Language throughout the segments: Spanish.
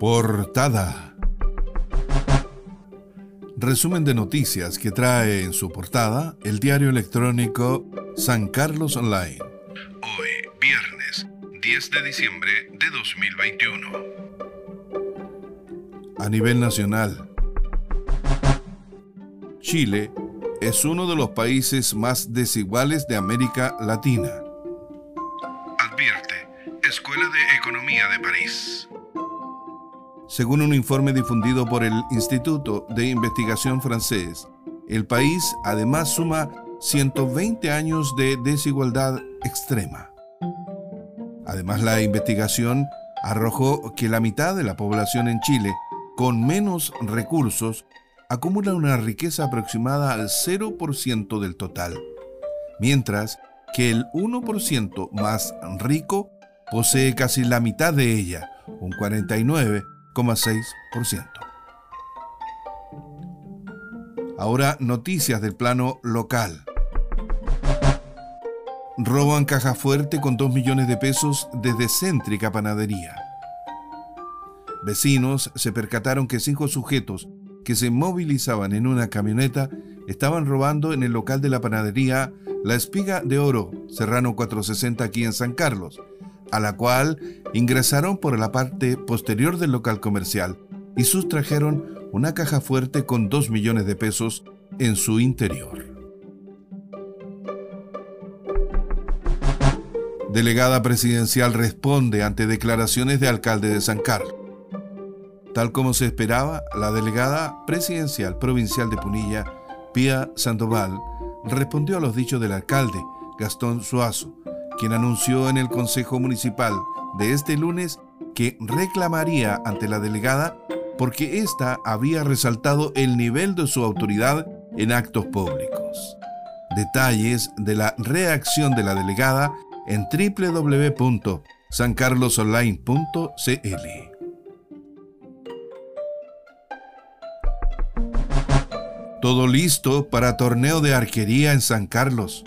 Portada. Resumen de noticias que trae en su portada el diario electrónico San Carlos Online. Hoy, viernes 10 de diciembre de 2021. A nivel nacional, Chile es uno de los países más desiguales de América Latina. Advierte, Escuela de Economía de París. Según un informe difundido por el Instituto de Investigación francés, el país además suma 120 años de desigualdad extrema. Además, la investigación arrojó que la mitad de la población en Chile, con menos recursos, acumula una riqueza aproximada al 0% del total, mientras que el 1% más rico posee casi la mitad de ella, un 49,6%. Ahora noticias del plano local. Roban caja fuerte con 2 millones de pesos desde céntrica panadería. Vecinos se percataron que cinco sujetos que se movilizaban en una camioneta estaban robando en el local de la panadería La Espiga de Oro, Serrano 460 aquí en San Carlos, a la cual ingresaron por la parte posterior del local comercial y sustrajeron una caja fuerte con 2 millones de pesos en su interior. Delegada presidencial responde ante declaraciones de alcalde de San Carlos. Tal como se esperaba, la delegada presidencial provincial de Punilla, Pía Sandoval, respondió a los dichos del alcalde, Gastón Suazo, quien anunció en el Consejo Municipal de este lunes que reclamaría ante la delegada porque ésta había resaltado el nivel de su autoridad en actos públicos. Detalles de la reacción de la delegada en www.sancarlosonline.cl. Todo listo para torneo de arquería en San Carlos.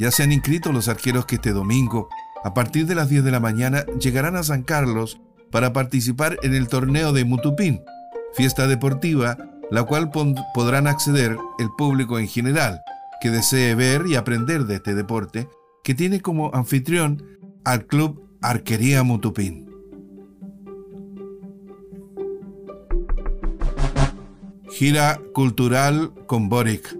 Ya se han inscrito los arqueros que este domingo, a partir de las 10 de la mañana, llegarán a San Carlos para participar en el torneo de Mutupín, fiesta deportiva, la cual podrán acceder el público en general, que desee ver y aprender de este deporte, que tiene como anfitrión al Club Arquería Mutupín. Gira cultural con Boric.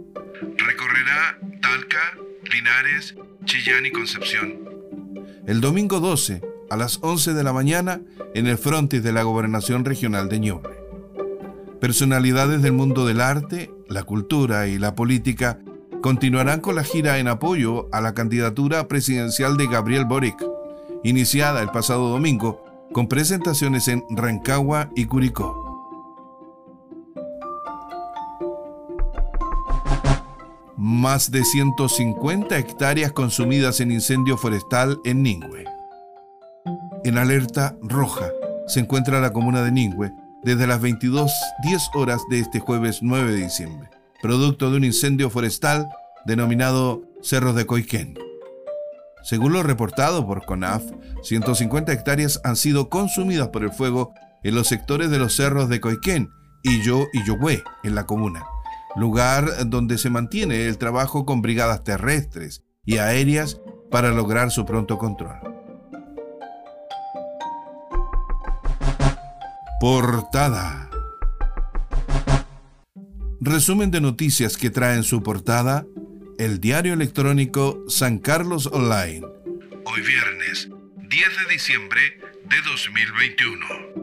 Recorrerá Talca, Linares, Chillán y Concepción. El domingo 12, a las 11 de la mañana, en el frontis de la Gobernación Regional de Ñuble. Personalidades del mundo del arte, la cultura y la política continuarán con la gira en apoyo a la candidatura presidencial de Gabriel Boric, iniciada el pasado domingo con presentaciones en Rancagua y Curicó. Más de 150 hectáreas consumidas en incendio forestal en Ningüe. En alerta roja se encuentra la comuna de Ningüe desde las 22.10 horas de este jueves 9 de diciembre, producto de un incendio forestal denominado Cerros de Coiquén. Según lo reportado por CONAF, 150 hectáreas han sido consumidas por el fuego en los sectores de los cerros de Coiquén, Illo y Yohue, en la comuna lugar donde se mantiene el trabajo con brigadas terrestres y aéreas para lograr su pronto control. Portada. Resumen de noticias que trae en su portada el diario electrónico San Carlos Online. Hoy viernes, 10 de diciembre de 2021.